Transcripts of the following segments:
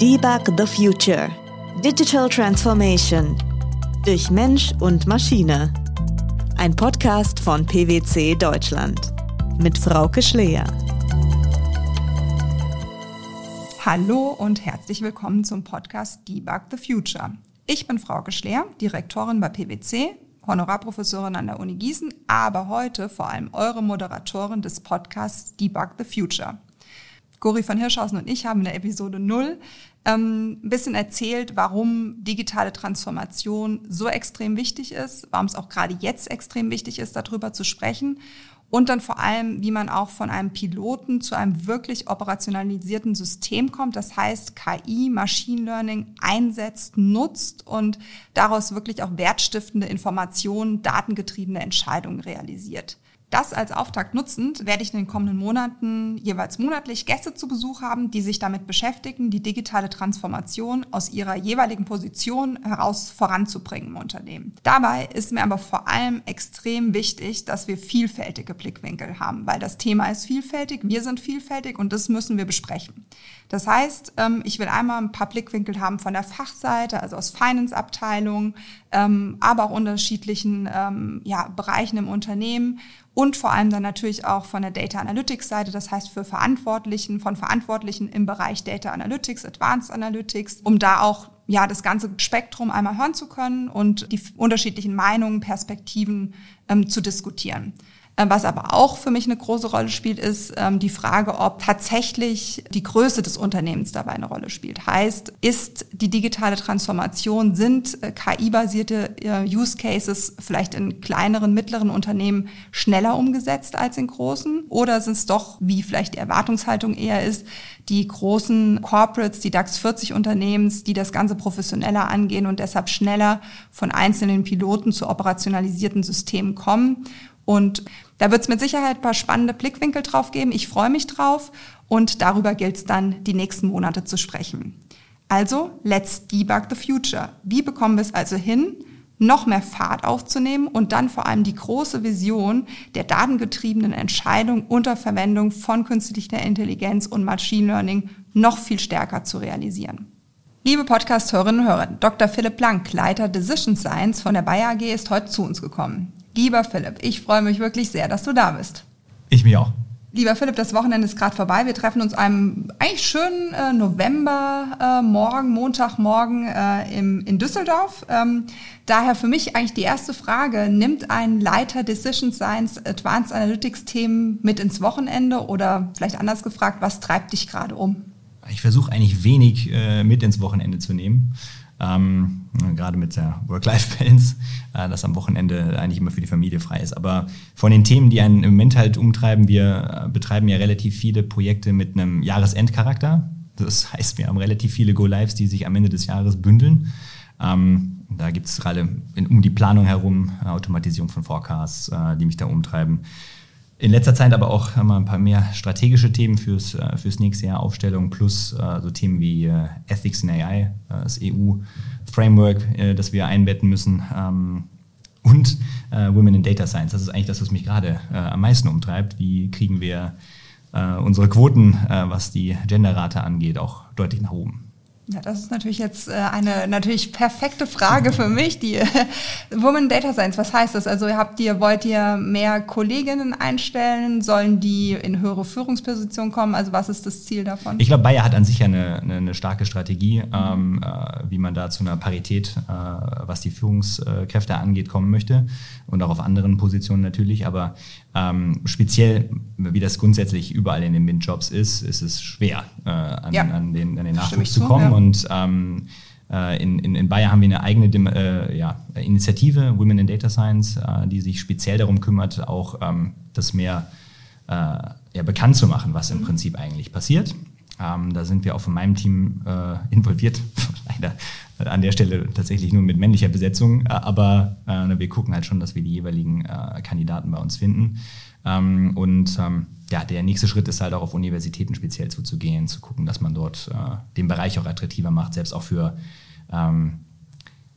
Debug the Future. Digital Transformation. Durch Mensch und Maschine. Ein Podcast von PwC Deutschland. Mit Frauke Schleer. Hallo und herzlich willkommen zum Podcast Debug the Future. Ich bin Frauke Schleer, Direktorin bei PwC, Honorarprofessorin an der Uni Gießen, aber heute vor allem eure Moderatorin des Podcasts Debug the Future. Gori von Hirschhausen und ich haben in der Episode 0 ähm, ein bisschen erzählt, warum digitale Transformation so extrem wichtig ist, warum es auch gerade jetzt extrem wichtig ist, darüber zu sprechen und dann vor allem, wie man auch von einem Piloten zu einem wirklich operationalisierten System kommt. Das heißt, KI, Machine Learning einsetzt, nutzt und daraus wirklich auch wertstiftende Informationen, datengetriebene Entscheidungen realisiert. Das als Auftakt nutzend werde ich in den kommenden Monaten jeweils monatlich Gäste zu Besuch haben, die sich damit beschäftigen, die digitale Transformation aus ihrer jeweiligen Position heraus voranzubringen im Unternehmen. Dabei ist mir aber vor allem extrem wichtig, dass wir vielfältige Blickwinkel haben, weil das Thema ist vielfältig, wir sind vielfältig und das müssen wir besprechen. Das heißt, ähm, ich will einmal ein paar Blickwinkel haben von der Fachseite, also aus Finance-Abteilungen, ähm, aber auch unterschiedlichen ähm, ja, Bereichen im Unternehmen und vor allem dann natürlich auch von der Data Analytics Seite, das heißt für Verantwortlichen, von Verantwortlichen im Bereich Data Analytics, Advanced Analytics, um da auch ja das ganze Spektrum einmal hören zu können und die unterschiedlichen Meinungen, Perspektiven ähm, zu diskutieren. Äh, was aber auch für mich eine große Rolle spielt, ist ähm, die Frage, ob tatsächlich die Größe des Unternehmens dabei eine Rolle spielt. Heißt, ist die digitale Transformation, sind äh, KI-basierte äh, Use Cases vielleicht in kleineren, mittleren Unternehmen schneller umgesetzt als in großen? Oder sind es doch, wie vielleicht die Erwartungshaltung eher ist, die großen Corporates, die DAX 40 Unternehmens, die das Ganze professioneller angehen und deshalb schneller von einzelnen Piloten zu operationalisierten Systemen kommen? Und da wird es mit Sicherheit ein paar spannende Blickwinkel drauf geben. Ich freue mich drauf und darüber gilt es dann, die nächsten Monate zu sprechen. Also, let's debug the future. Wie bekommen wir es also hin, noch mehr Fahrt aufzunehmen und dann vor allem die große Vision der datengetriebenen Entscheidung unter Verwendung von künstlicher Intelligenz und Machine Learning noch viel stärker zu realisieren. Liebe Podcast-Hörerinnen und Hörer, Dr. Philipp Blank, Leiter Decision Science von der Bayer AG, ist heute zu uns gekommen. Lieber Philipp, ich freue mich wirklich sehr, dass du da bist. Ich mich auch. Lieber Philipp, das Wochenende ist gerade vorbei. Wir treffen uns einem eigentlich schönen äh, November äh, morgen, Montagmorgen äh, im, in Düsseldorf. Ähm, daher für mich eigentlich die erste Frage, nimmt ein Leiter Decision Science Advanced Analytics Themen mit ins Wochenende oder vielleicht anders gefragt, was treibt dich gerade um? Ich versuche eigentlich wenig äh, mit ins Wochenende zu nehmen ähm, gerade mit der Work-Life-Balance, äh, dass am Wochenende eigentlich immer für die Familie frei ist. Aber von den Themen, die einen im Moment halt umtreiben, wir äh, betreiben ja relativ viele Projekte mit einem Jahresendcharakter. Das heißt, wir haben relativ viele Go-Lives, die sich am Ende des Jahres bündeln. Ähm, da gibt es gerade um die Planung herum Automatisierung von Forecasts, äh, die mich da umtreiben. In letzter Zeit aber auch mal ein paar mehr strategische Themen fürs, äh, fürs nächste Jahr Aufstellung plus äh, so Themen wie äh, Ethics in AI, äh, das EU-Framework, äh, das wir einbetten müssen ähm, und äh, Women in Data Science. Das ist eigentlich das, was mich gerade am meisten umtreibt. Wie kriegen wir unsere Quoten, was die Genderrate angeht, auch deutlich nach oben? Ja, das ist natürlich jetzt äh, eine natürlich perfekte Frage für mich. Die äh, Women Data Science, was heißt das? Also habt ihr, wollt ihr mehr Kolleginnen einstellen? Sollen die in höhere Führungspositionen kommen? Also was ist das Ziel davon? Ich glaube, Bayer hat an sich eine, eine, eine starke Strategie, ähm, äh, wie man da zu einer Parität, äh, was die Führungskräfte angeht, kommen möchte und auch auf anderen Positionen natürlich. Aber ähm, speziell, wie das grundsätzlich überall in den MINT-Jobs ist, ist es schwer, äh, an, ja. an, den, an den Nachwuchs zu kommen. Ja. Und ähm, äh, in, in, in Bayer haben wir eine eigene äh, ja, Initiative, Women in Data Science, äh, die sich speziell darum kümmert, auch ähm, das mehr äh, ja, bekannt zu machen, was im mhm. Prinzip eigentlich passiert. Ähm, da sind wir auch von meinem Team äh, involviert, leider an der Stelle tatsächlich nur mit männlicher Besetzung, äh, aber äh, wir gucken halt schon, dass wir die jeweiligen äh, Kandidaten bei uns finden. Ähm, und ähm, ja, der nächste Schritt ist halt auch auf Universitäten speziell zuzugehen, zu gucken, dass man dort äh, den Bereich auch attraktiver macht, selbst auch für ähm,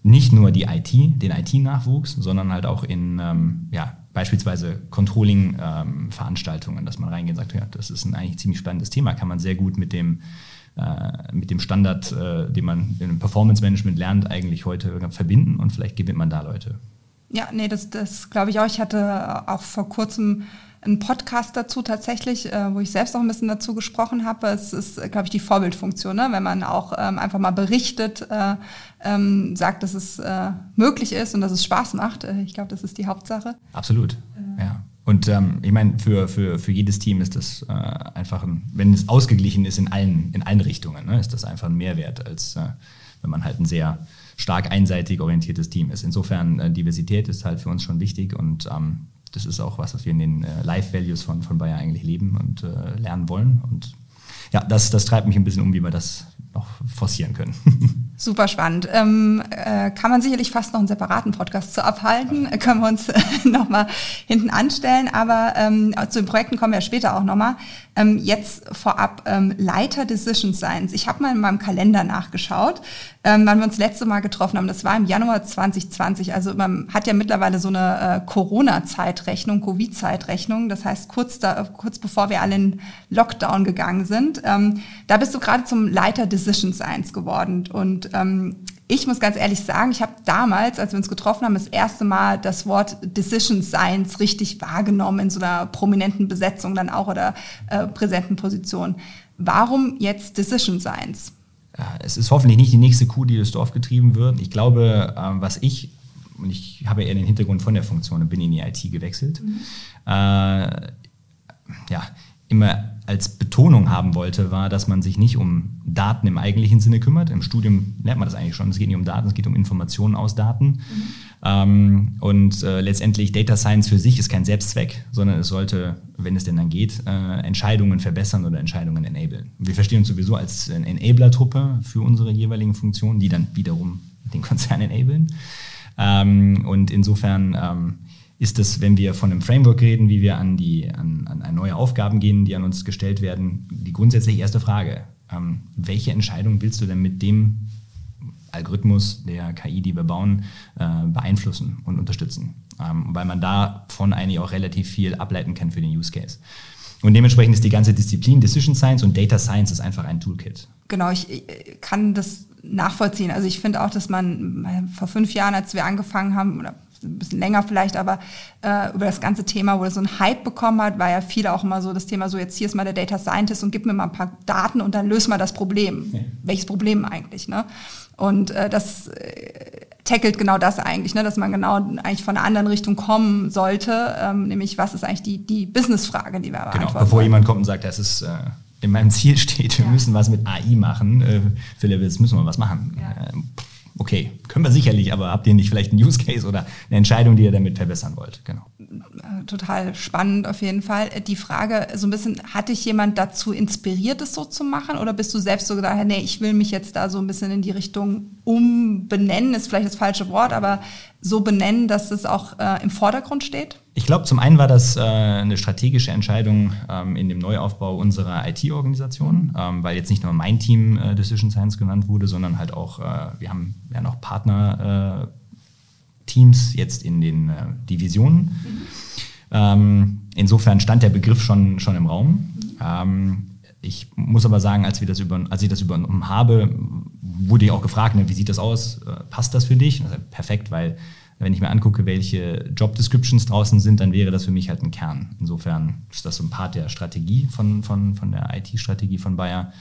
nicht nur die IT, den IT-Nachwuchs, sondern halt auch in ähm, ja, beispielsweise Controlling-Veranstaltungen, ähm, dass man reingeht und sagt, ja, das ist ein eigentlich ziemlich spannendes Thema, kann man sehr gut mit dem äh, mit dem Standard, äh, den man im Performance Management lernt, eigentlich heute verbinden und vielleicht gewinnt man da Leute. Ja, nee, das, das glaube ich auch. Ich hatte auch vor kurzem einen Podcast dazu tatsächlich, äh, wo ich selbst noch ein bisschen dazu gesprochen habe. Es ist, glaube ich, die Vorbildfunktion, ne? wenn man auch ähm, einfach mal berichtet, äh, ähm, sagt, dass es äh, möglich ist und dass es Spaß macht. Äh, ich glaube, das ist die Hauptsache. Absolut, äh. ja. Und ähm, ich meine, für, für, für jedes Team ist das äh, einfach, ein, wenn es ausgeglichen ist in allen, in allen Richtungen, ne, ist das einfach ein Mehrwert, als wenn man halt ein sehr stark einseitig orientiertes Team ist. Insofern, Diversität ist halt für uns schon wichtig und ähm, das ist auch was, was wir in den äh, Life-Values von, von Bayer eigentlich leben und äh, lernen wollen. Und ja, das, das treibt mich ein bisschen um, wie wir das noch forcieren können. Super spannend. Ähm, äh, kann man sicherlich fast noch einen separaten Podcast zu abhalten. Äh, können wir uns äh, nochmal hinten anstellen. Aber ähm, zu den Projekten kommen wir später auch nochmal. Ähm, jetzt vorab ähm, Leiter Decision Science. Ich habe mal in meinem Kalender nachgeschaut, ähm, wann wir uns letzte Mal getroffen haben. Das war im Januar 2020. Also man hat ja mittlerweile so eine äh, Corona-Zeitrechnung, Covid-Zeitrechnung. Das heißt, kurz, da, kurz bevor wir alle in Lockdown gegangen sind. Ähm, da bist du gerade zum Leiter Decision Science geworden. Und ähm, ich muss ganz ehrlich sagen, ich habe damals, als wir uns getroffen haben, das erste Mal das Wort Decision Science richtig wahrgenommen in so einer prominenten Besetzung dann auch oder äh, präsenten Position. Warum jetzt Decision Science? Es ist hoffentlich nicht die nächste Kuh, die durchs Dorf getrieben wird. Ich glaube, ähm, was ich, und ich habe eher den Hintergrund von der Funktion und bin in die IT gewechselt, mhm. äh, ja, immer als Betonung haben wollte, war, dass man sich nicht um Daten im eigentlichen Sinne kümmert. Im Studium lernt man das eigentlich schon. Es geht nicht um Daten, es geht um Informationen aus Daten. Mhm. Ähm, und äh, letztendlich Data Science für sich ist kein Selbstzweck, sondern es sollte, wenn es denn dann geht, äh, Entscheidungen verbessern oder Entscheidungen enablen. Wir verstehen uns sowieso als Enabler-Truppe für unsere jeweiligen Funktionen, die dann wiederum den Konzern enablen. Ähm, und insofern ähm, ist es, wenn wir von einem Framework reden, wie wir an, die, an, an neue Aufgaben gehen, die an uns gestellt werden, die grundsätzlich erste Frage. Ähm, welche Entscheidung willst du denn mit dem Algorithmus der KI, die wir bauen, äh, beeinflussen und unterstützen? Ähm, weil man davon eigentlich auch relativ viel ableiten kann für den Use Case. Und dementsprechend ist die ganze Disziplin Decision Science und Data Science ist einfach ein Toolkit. Genau, ich kann das nachvollziehen. Also ich finde auch, dass man äh, vor fünf Jahren, als wir angefangen haben, oder ein bisschen länger vielleicht, aber äh, über das ganze Thema, wo er so einen Hype bekommen hat, war ja viele auch immer so das Thema, so jetzt hier ist mal der Data Scientist und gib mir mal ein paar Daten und dann löse mal das Problem. Ja. Welches Problem eigentlich? Ne? Und äh, das äh, tackelt genau das eigentlich, ne? dass man genau eigentlich von einer anderen Richtung kommen sollte, ähm, nämlich was ist eigentlich die, die Business-Frage, die wir beantworten Genau, bevor wollen. jemand kommt und sagt, das ist... Äh in meinem Ziel steht, wir ja. müssen was mit AI machen. Äh, Philipp, jetzt müssen wir was machen. Ja. Äh, okay, können wir sicherlich, aber habt ihr nicht vielleicht einen Use Case oder eine Entscheidung, die ihr damit verbessern wollt? Genau. Äh, total spannend auf jeden Fall. Die Frage, so ein bisschen, hat dich jemand dazu inspiriert, es so zu machen? Oder bist du selbst so gedacht, nee, ich will mich jetzt da so ein bisschen in die Richtung umbenennen, ist vielleicht das falsche Wort, aber so benennen, dass es auch äh, im Vordergrund steht? Ich glaube, zum einen war das äh, eine strategische Entscheidung ähm, in dem Neuaufbau unserer IT-Organisation, ähm, weil jetzt nicht nur mein Team äh, Decision Science genannt wurde, sondern halt auch, äh, wir haben ja noch Partner-Teams äh, jetzt in den äh, Divisionen. Mhm. Ähm, insofern stand der Begriff schon, schon im Raum. Mhm. Ähm, ich muss aber sagen, als, wir das über, als ich das übernommen habe, wurde ich auch gefragt, ne, wie sieht das aus? Äh, passt das für dich? Also perfekt, weil wenn ich mir angucke, welche Job Descriptions draußen sind, dann wäre das für mich halt ein Kern. Insofern ist das so ein Part der Strategie von, von, von der IT-Strategie von Bayer,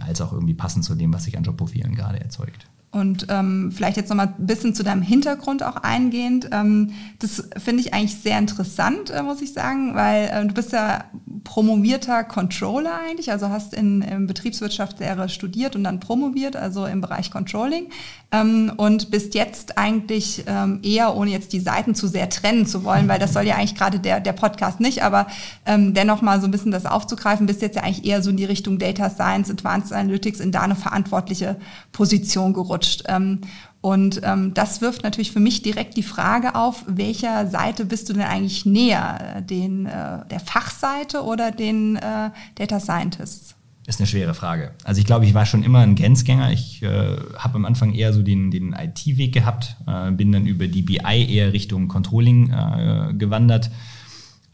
als auch irgendwie passend zu dem, was sich an Jobprofilen gerade erzeugt. Und ähm, vielleicht jetzt nochmal ein bisschen zu deinem Hintergrund auch eingehend. Ähm, das finde ich eigentlich sehr interessant, äh, muss ich sagen, weil äh, du bist ja promovierter Controller eigentlich, also hast in, in Betriebswirtschaftslehre studiert und dann promoviert, also im Bereich Controlling ähm, und bist jetzt eigentlich ähm, eher, ohne jetzt die Seiten zu sehr trennen zu wollen, weil das soll ja eigentlich gerade der, der Podcast nicht, aber ähm, dennoch mal so ein bisschen das aufzugreifen, bist jetzt ja eigentlich eher so in die Richtung Data Science, Advanced Analytics in da eine verantwortliche Position gerutscht. Ähm, und ähm, das wirft natürlich für mich direkt die Frage auf, welcher Seite bist du denn eigentlich näher? Den, äh, der Fachseite oder den äh, Data Scientists? Ist eine schwere Frage. Also ich glaube, ich war schon immer ein Grenzgänger. Ich äh, habe am Anfang eher so den, den IT-Weg gehabt, äh, bin dann über die BI eher Richtung Controlling äh, gewandert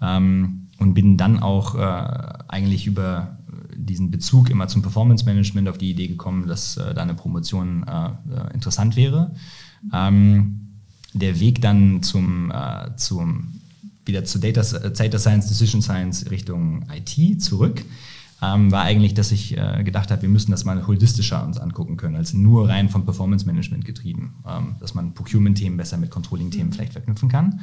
ähm, und bin dann auch äh, eigentlich über diesen Bezug immer zum Performance Management auf die Idee gekommen, dass äh, da eine Promotion äh, äh interessant wäre. Ähm, der Weg dann zum, äh, zum wieder zu Data, Data Science, Decision Science Richtung IT zurück ähm, war eigentlich, dass ich äh, gedacht habe, wir müssen das mal holistischer uns angucken können, als nur rein vom Performance Management getrieben, ähm, dass man Procurement-Themen besser mit Controlling-Themen mhm. vielleicht verknüpfen kann.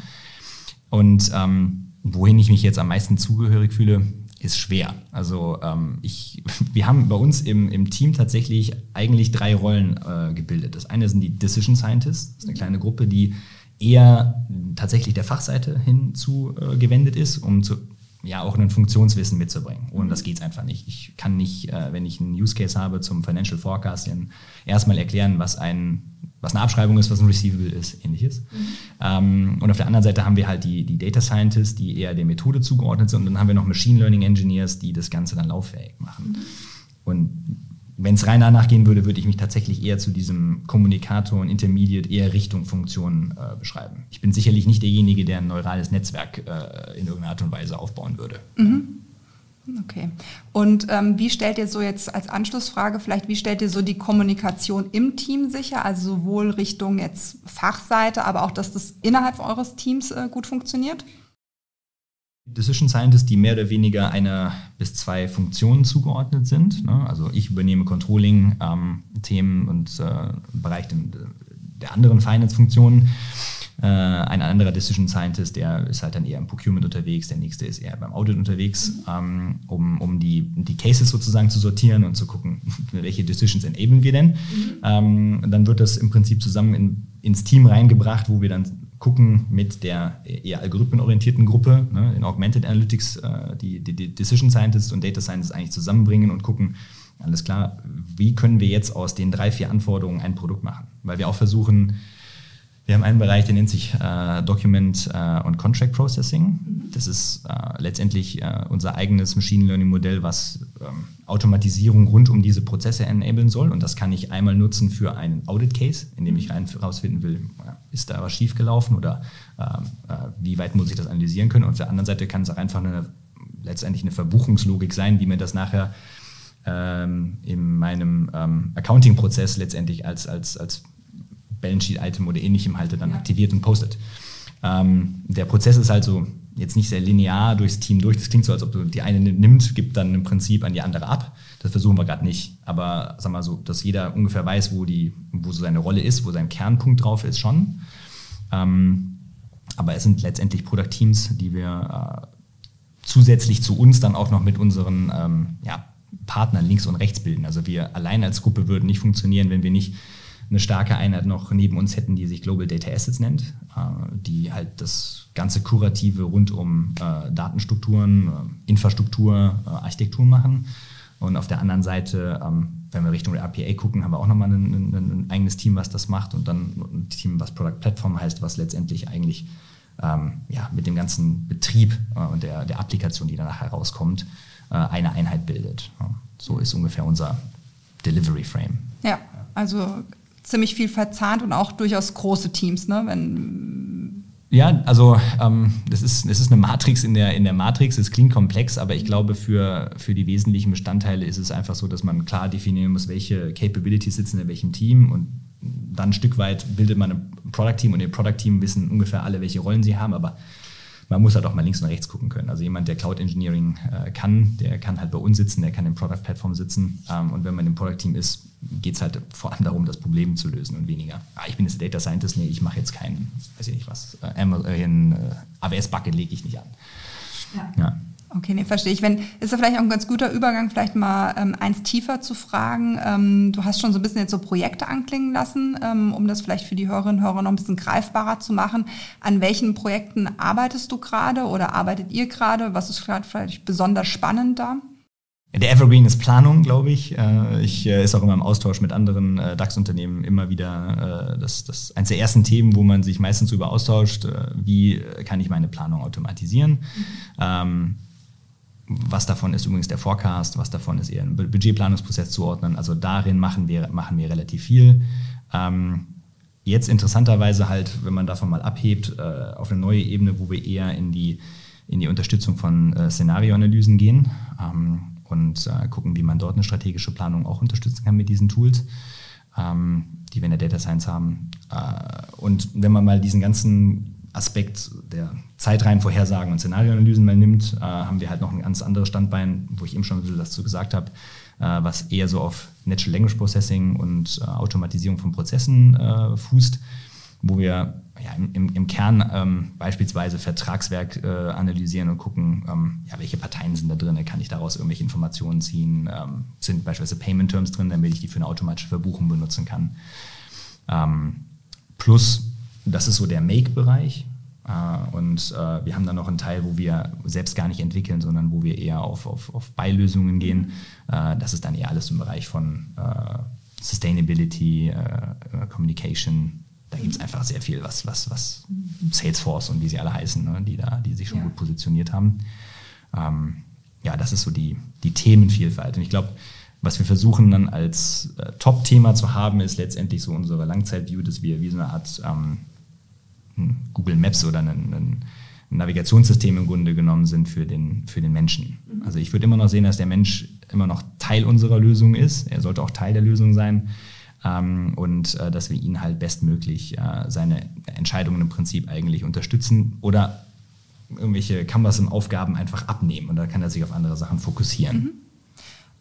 Und ähm, wohin ich mich jetzt am meisten zugehörig fühle, ist schwer. Also ähm, ich, wir haben bei uns im, im Team tatsächlich eigentlich drei Rollen äh, gebildet. Das eine sind die Decision Scientists, das ist eine kleine Gruppe, die eher tatsächlich der Fachseite hinzugewendet äh, ist, um zu ja auch ein Funktionswissen mitzubringen. Ohne das geht es einfach nicht. Ich kann nicht, äh, wenn ich einen Use Case habe zum Financial Forecasting, erstmal erklären, was ein was eine Abschreibung ist, was ein Receivable ist, ähnliches. Mhm. Ähm, und auf der anderen Seite haben wir halt die, die Data Scientists, die eher der Methode zugeordnet sind. Und dann haben wir noch Machine Learning Engineers, die das Ganze dann lauffähig machen. Mhm. Und wenn es rein danach gehen würde, würde ich mich tatsächlich eher zu diesem Kommunikator und Intermediate eher Richtung Funktionen äh, beschreiben. Ich bin sicherlich nicht derjenige, der ein neurales Netzwerk äh, in irgendeiner Art und Weise aufbauen würde. Mhm. Okay. Und ähm, wie stellt ihr so jetzt als Anschlussfrage vielleicht, wie stellt ihr so die Kommunikation im Team sicher? Also sowohl Richtung jetzt Fachseite, aber auch, dass das innerhalb eures Teams äh, gut funktioniert? Decision Scientists, die mehr oder weniger einer bis zwei Funktionen zugeordnet sind. Ne? Also ich übernehme Controlling-Themen ähm, und äh, Bereich der anderen Finance-Funktionen. Äh, ein anderer Decision Scientist, der ist halt dann eher im Procurement unterwegs, der nächste ist eher beim Audit unterwegs, ähm, um, um die, die Cases sozusagen zu sortieren und zu gucken, welche Decisions enablen wir denn. Mhm. Ähm, dann wird das im Prinzip zusammen in, ins Team reingebracht, wo wir dann gucken mit der eher algorithmenorientierten Gruppe, ne, in Augmented Analytics, äh, die, die, die Decision Scientists und Data Scientists eigentlich zusammenbringen und gucken, alles klar, wie können wir jetzt aus den drei, vier Anforderungen ein Produkt machen? Weil wir auch versuchen, wir haben einen Bereich, der nennt sich äh, Document äh, und Contract Processing. Mhm. Das ist äh, letztendlich äh, unser eigenes Machine Learning Modell, was ähm, Automatisierung rund um diese Prozesse enablen soll. Und das kann ich einmal nutzen für einen Audit Case, in dem ich herausfinden will, ist da was schiefgelaufen oder ähm, äh, wie weit muss ich das analysieren können. Und auf der anderen Seite kann es auch einfach eine, letztendlich eine Verbuchungslogik sein, die mir das nachher ähm, in meinem ähm, Accounting-Prozess letztendlich als, als, als Balance Sheet-Item oder ähnlichem halt dann ja. aktiviert und postet. Ähm, der Prozess ist halt so jetzt nicht sehr linear durchs Team durch. Das klingt so, als ob du die eine nimmt, gibt dann im Prinzip an die andere ab. Das versuchen wir gerade nicht. Aber sag mal so, dass jeder ungefähr weiß, wo, die, wo so seine Rolle ist, wo sein Kernpunkt drauf ist, schon. Ähm, aber es sind letztendlich Product-Teams, die wir äh, zusätzlich zu uns dann auch noch mit unseren ähm, ja, Partnern links und rechts bilden. Also wir allein als Gruppe würden nicht funktionieren, wenn wir nicht eine starke Einheit noch neben uns hätten, die sich Global Data Assets nennt, äh, die halt das ganze Kurative rund um äh, Datenstrukturen, äh, Infrastruktur, Architektur machen. Und auf der anderen Seite, ähm, wenn wir Richtung RPA gucken, haben wir auch nochmal ein, ein, eigenes Team, was das macht und dann ein Team, was Product Platform heißt, was letztendlich eigentlich ähm, ja, mit dem ganzen Betrieb und der, der Applikation, die danach herauskommt, eine Einheit bildet. So ist ungefähr unser Delivery Frame. Ja, also ziemlich viel verzahnt und auch durchaus große Teams, ne? Wenn ja, also ähm, das, ist, das ist eine Matrix in der, in der Matrix. Es klingt komplex, aber ich glaube, für, für die wesentlichen Bestandteile ist es einfach so, dass man klar definieren muss, welche Capabilities sitzen in welchem Team und dann ein Stück weit bildet man ein Product-Team und im Product-Team wissen ungefähr alle, welche Rollen sie haben, aber man muss halt auch mal links und rechts gucken können. Also jemand, der Cloud Engineering äh, kann, der kann halt bei uns sitzen, der kann im Product Platform sitzen. Ähm, und wenn man im Product Team ist, geht es halt vor allem darum, das Problem zu lösen und weniger. Ah, ich bin jetzt Data Scientist, nee, ich mache jetzt keinen, weiß ich nicht was, äh, äh, AWS-Bucket lege ich nicht an. Ja. ja. Okay, nee, verstehe ich. Wenn, ist ja vielleicht auch ein ganz guter Übergang, vielleicht mal ähm, eins tiefer zu fragen. Ähm, du hast schon so ein bisschen jetzt so Projekte anklingen lassen, ähm, um das vielleicht für die Hörerinnen und Hörer noch ein bisschen greifbarer zu machen. An welchen Projekten arbeitest du gerade oder arbeitet ihr gerade? Was ist gerade vielleicht besonders spannend da? Der Evergreen ist Planung, glaube ich. Äh, ich äh, ist auch immer im Austausch mit anderen äh, DAX-Unternehmen immer wieder das, das eines der ersten Themen, wo man sich meistens darüber austauscht, wie kann ich meine Planung automatisieren. Mhm. Was davon ist übrigens der Forecast, was davon ist eher ein Budgetplanungsprozess zuordnen. Also darin machen wir, machen wir relativ viel. Ähm, jetzt interessanterweise halt, wenn man davon mal abhebt, auf eine neue Ebene, wo wir eher in die, in die Unterstützung von Szenarioanalysen gehen. Ähm, und äh, gucken, wie man dort eine strategische Planung auch unterstützen kann mit diesen Tools, ähm, die wir in der Data Science haben. Äh, und wenn man mal diesen ganzen Aspekt der Zeitreihenvorhersagen und Szenarioanalysen mal nimmt, äh, haben wir halt noch ein ganz anderes Standbein, wo ich eben schon ein bisschen dazu gesagt habe, äh, was eher so auf Natural Language Processing und äh, Automatisierung von Prozessen äh, fußt, wo wir ja, im, im, Kern ähm, beispielsweise Vertragswerk äh, analysieren und gucken, ähm, ja, welche Parteien sind da drin, kann ich daraus irgendwelche Informationen ziehen, ähm, sind beispielsweise Payment Terms drin, damit ich die für eine automatische Verbuchung benutzen kann. Ähm, plus das ist so der Make-Bereich. Äh, und äh, wir haben dann noch einen Teil, wo wir selbst gar nicht entwickeln, sondern wo wir eher auf, auf, auf Beilösungen gehen. Äh, das ist dann eher alles im Bereich von Sustainability, Communication. Da gibt es einfach sehr viel, was, was, was Salesforce und wie sie alle heißen, ne, die da, die sich schon ja. gut positioniert haben. Ähm, ja, das ist so die, die Themenvielfalt. Und ich glaube, was wir versuchen dann als äh, Top-Thema zu haben, ist letztendlich so unsere Langzeit-View, dass wir wie so eine Art ähm, Google Maps oder ein, ein, Navigationssystem im Grunde genommen sind für den, für den Menschen. Mhm. Also ich würde immer noch sehen, dass der Mensch immer noch Teil unserer Lösung ist. Er sollte auch Teil der Lösung sein. Ähm, und äh, dass wir ihn halt bestmöglich äh, seine Entscheidungen im Prinzip eigentlich unterstützen oder irgendwelche Canvas-Aufgaben einfach abnehmen und da kann er sich auf andere Sachen fokussieren. Mhm.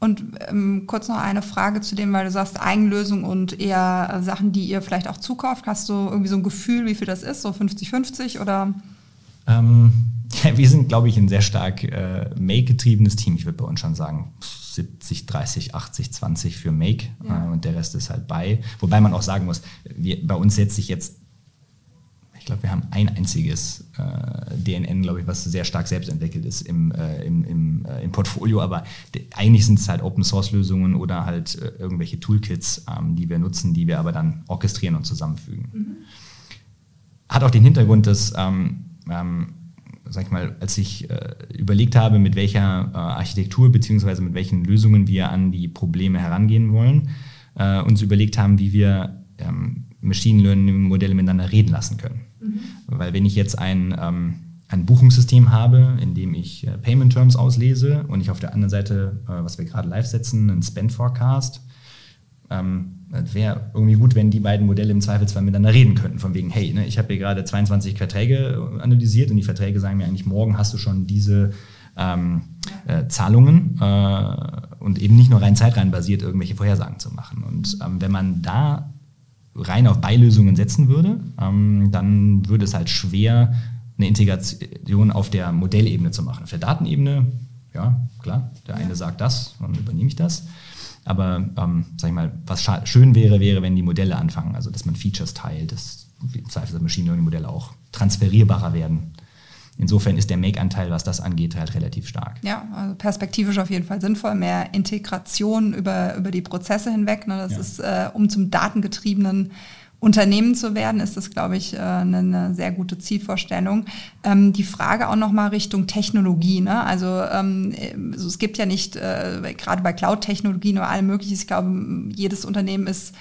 Und ähm, kurz noch eine Frage zu dem, weil du sagst Eigenlösung und eher äh, Sachen, die ihr vielleicht auch zukauft. Hast du irgendwie so ein Gefühl, wie viel das ist? So 50-50 oder? Ähm, ja, wir sind, glaube ich, ein sehr stark äh, Make-getriebenes Team. Ich würde bei uns schon sagen 70, 30, 80, 20 für Make ja. äh, und der Rest ist halt bei. Wobei man auch sagen muss, wir, bei uns setzt sich jetzt ich glaube, wir haben ein einziges äh, DNN, glaube ich, was sehr stark selbst entwickelt ist im, äh, im, im, äh, im, Portfolio, aber eigentlich sind es halt Open-Source-Lösungen oder halt äh, irgendwelche Toolkits, ähm, die wir nutzen, die wir aber dann orchestrieren und zusammenfügen. Mhm. Hat auch den Hintergrund, dass, ähm, ähm, sag ich mal, als ich äh, überlegt habe, mit welcher äh, Architektur bzw. mit welchen Lösungen wir an die Probleme herangehen wollen, uns überlegt haben, wie wir ähm, Machine Learning Modelle miteinander reden lassen können. Mhm. Weil wenn ich jetzt ein, ähm, ein Buchungssystem habe, in dem ich äh, Payment Terms auslese und ich auf der anderen Seite, äh, was wir gerade live setzen, einen Spend Forecast, ähm, wäre irgendwie gut, wenn die beiden Modelle im Zweifelsfall miteinander reden könnten. Von wegen, hey, ne, ich habe hier gerade 22 Verträge analysiert und die Verträge sagen mir eigentlich, morgen hast du schon diese ähm, äh, Zahlungen äh, und eben nicht nur rein zeitrein basiert irgendwelche Vorhersagen zu machen. Und ähm, wenn man da rein auf Beilösungen setzen würde, ähm, dann würde es halt schwer, eine Integration auf der Modellebene zu machen. Auf der Datenebene, ja, klar, der eine sagt das, dann übernehme ich das. Aber, ähm, sag ich mal, was schön wäre, wäre, wenn die Modelle anfangen, also dass man Features teilt, dass das Machine Learning Modelle auch transferierbarer werden Insofern ist der Make-Anteil, was das angeht, halt relativ stark. Ja, also perspektivisch auf jeden Fall sinnvoll. Mehr Integration über, über die Prozesse hinweg. Ne? Das ja. ist, äh, um zum datengetriebenen Unternehmen zu werden, ist das, glaube ich, äh, eine, sehr gute Zielvorstellung. Ähm, die Frage auch nochmal Richtung Technologie. Ne? Also, ähm, also es gibt ja nicht, äh, gerade bei Cloud-Technologien oder allem möglichen, ich glaube, jedes Unternehmen ist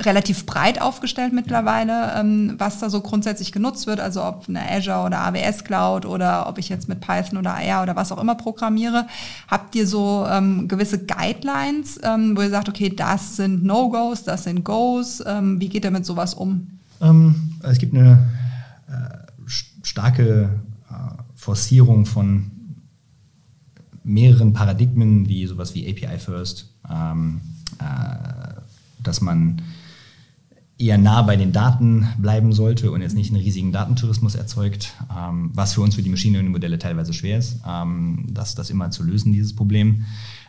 relativ breit aufgestellt mittlerweile, ähm, was da so grundsätzlich genutzt wird, also ob eine Azure oder AWS Cloud oder ob ich jetzt mit Python oder R oder was auch immer programmiere. Habt ihr so ähm, gewisse Guidelines, ähm, wo ihr sagt, okay, das sind No-Gos, das sind Goes, ähm, wie geht ihr mit sowas um? Ähm, es gibt eine äh, starke äh, Forcierung von mehreren Paradigmen, wie sowas wie API First, ähm, äh, dass man eher nah bei den Daten bleiben sollte und jetzt nicht einen riesigen Datentourismus erzeugt, ähm, was für uns für die Machine Learning Modelle teilweise schwer ist, ähm, das, das immer zu lösen, dieses Problem.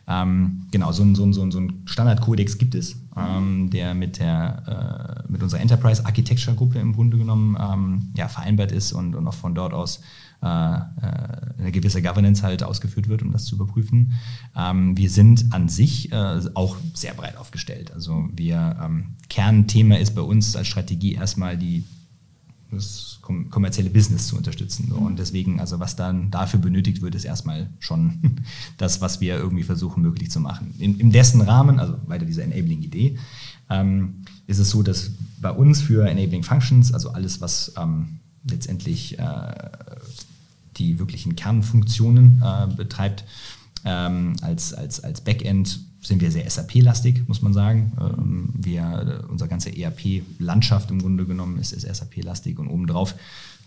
Ähm, genau, so ein, so ein, so ein Standardkodex gibt es, ähm, der mit, der, äh, mit unserer Enterprise Architecture Gruppe im Grunde genommen ähm, ja, vereinbart ist und, und auch von dort aus eine gewisse Governance halt ausgeführt wird, um das zu überprüfen. Ähm, wir sind an sich äh, auch sehr breit aufgestellt. Also wir ähm, Kernthema ist bei uns als Strategie erstmal die das kommerzielle Business zu unterstützen. Und deswegen, also was dann dafür benötigt wird, ist erstmal schon das, was wir irgendwie versuchen möglich zu machen. In, in dessen Rahmen, also weiter diese Enabling-Idee, ähm, ist es so, dass bei uns für Enabling Functions, also alles, was ähm, letztendlich äh, die wirklichen Kernfunktionen äh, betreibt, Ähm, als, als, als Backend sind wir sehr SAP-lastig, muss man sagen. Ähm, wir, unsere ganze ERP-Landschaft im Grunde genommen ist, ist SAP-lastig und obendrauf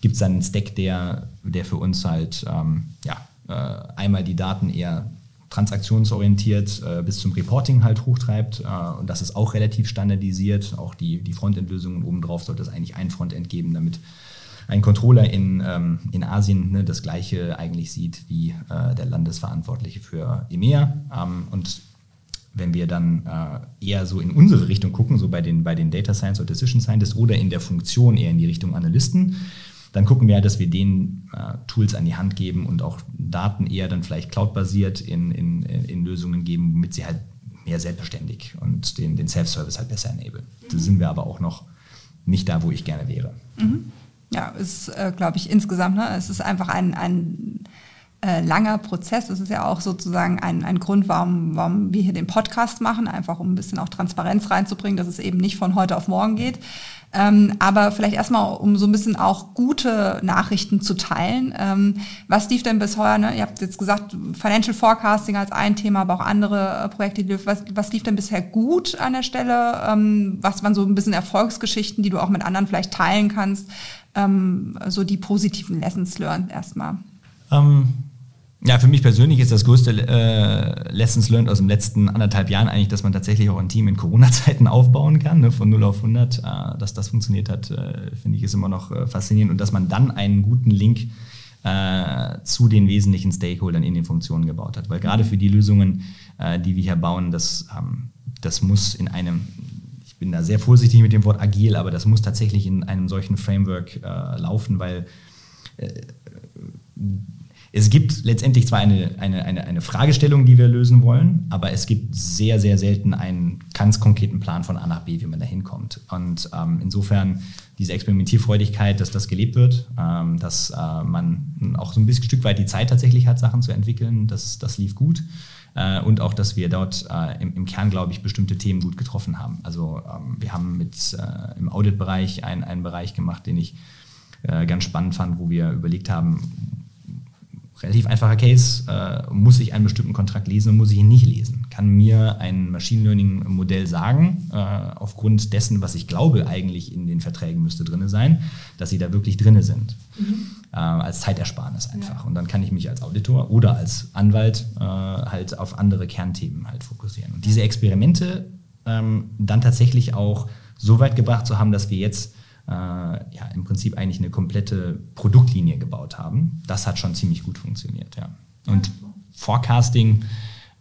gibt es dann einen Stack, der, der für uns halt ähm, ja, äh, einmal die Daten eher transaktionsorientiert äh, bis zum Reporting halt hochtreibt. Äh, und das ist auch relativ standardisiert. Auch die, die Frontend-Lösungen obendrauf sollte es eigentlich ein Frontend geben, damit ein Controller in, ähm, in Asien ne, das gleiche eigentlich sieht wie äh, der Landesverantwortliche für EMEA. Ähm, und wenn wir dann äh, eher so in unsere Richtung gucken, so bei den, bei den Data Science oder Decision Scientists oder in der Funktion eher in die Richtung Analysten, dann gucken wir, dass wir denen äh, Tools an die Hand geben und auch Daten eher dann vielleicht cloud-basiert in, in, in Lösungen geben, womit sie halt mehr selbstständig und den, den Self-Service halt besser enablen. Da sind wir aber auch noch nicht da, wo ich gerne wäre. Mhm. Ja, ist, äh, glaube ich, insgesamt, ne, es ist einfach ein, ein äh, langer Prozess. Es ist ja auch sozusagen ein, ein Grund, warum, warum wir hier den Podcast machen, einfach um ein bisschen auch Transparenz reinzubringen, dass es eben nicht von heute auf morgen geht. Ähm, aber vielleicht erstmal, um so ein bisschen auch gute Nachrichten zu teilen. Ähm, was lief denn bis heuer? Ne? Ihr habt jetzt gesagt, Financial Forecasting als ein Thema, aber auch andere äh, Projekte. Was, was lief denn bisher gut an der Stelle? Ähm, was waren so ein bisschen Erfolgsgeschichten, die du auch mit anderen vielleicht teilen kannst? Ähm, so die positiven Lessons learned erstmal. Ähm, ja, für mich persönlich ist das größte äh, Lessons learned aus den letzten anderthalb Jahren eigentlich, dass man tatsächlich auch ein Team in Corona-Zeiten aufbauen kann, ne, von 0 auf 100. Äh, dass das funktioniert hat, äh, finde ich, ist immer noch äh, faszinierend. Und dass man dann einen guten Link äh, zu den wesentlichen Stakeholdern in den Funktionen gebaut hat. Weil gerade für die Lösungen, äh, die wir hier bauen, das, ähm, das muss in einem, bin da sehr vorsichtig mit dem Wort agil, aber das muss tatsächlich in einem solchen Framework laufen, weil es gibt letztendlich zwar eine, eine, eine, eine Fragestellung, die wir lösen wollen, aber es gibt sehr, sehr selten einen ganz konkreten Plan von A nach B, wie man da hinkommt. Und ähm, insofern diese Experimentierfreudigkeit, dass das gelebt wird, ähm, dass äh, man auch so ein bisschen Stück weit die Zeit tatsächlich hat, Sachen zu entwickeln, das, das lief gut. Äh, und auch, dass wir dort äh, im, im, Kern, glaube ich, bestimmte Themen gut getroffen haben. Also ähm, wir haben mit äh, im Audit-Bereich einen, einen Bereich gemacht, den ich äh, ganz spannend fand, wo wir überlegt haben, relativ einfacher Case, äh, muss ich einen bestimmten Kontrakt lesen und muss ich ihn nicht lesen? Kann mir ein Machine Learning Modell sagen, äh, aufgrund dessen, was ich glaube eigentlich in den Verträgen müsste drin sein, dass sie da wirklich drin sind? Mhm. Äh, als Zeitersparnis einfach. Ja. Und dann kann ich mich als Auditor oder als Anwalt äh, halt auf andere Kernthemen halt fokussieren. Und diese Experimente ähm, dann tatsächlich auch so weit gebracht zu haben, dass wir jetzt ja, im Prinzip eigentlich eine komplette Produktlinie gebaut haben. Das hat schon ziemlich gut funktioniert, ja. Und Forecasting,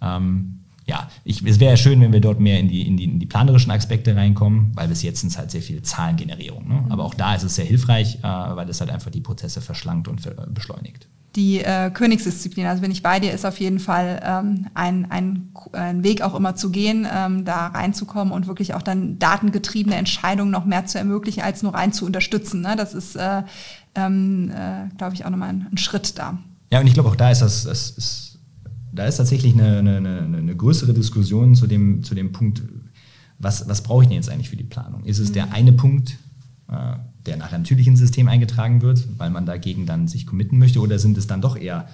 ähm, ja, ich, es wäre ja schön, wenn wir dort mehr in die, in, die, in die planerischen Aspekte reinkommen, weil bis jetzt sind es halt sehr viel Zahlengenerierung. Ne? Aber auch da ist es sehr hilfreich, äh, weil es halt einfach die Prozesse verschlankt und beschleunigt die äh, Königsdisziplin. Also bin ich bei dir, ist auf jeden Fall ähm, ein, ein, ein Weg auch immer zu gehen, ähm, da reinzukommen und wirklich auch dann datengetriebene Entscheidungen noch mehr zu ermöglichen, als nur rein zu unterstützen. Ne? Das ist, äh, ähm, äh, glaube ich, auch nochmal ein, ein Schritt da. Ja, und ich glaube auch da ist das, das ist, da ist tatsächlich eine, eine, eine, eine, größere Diskussion zu dem, zu dem Punkt, was, was brauche ich denn jetzt eigentlich für die Planung? Ist es mhm. der eine Punkt, äh, der nachher natürlich ins System eingetragen wird, weil man dagegen dann sich committen möchte? Oder sind es dann doch eher,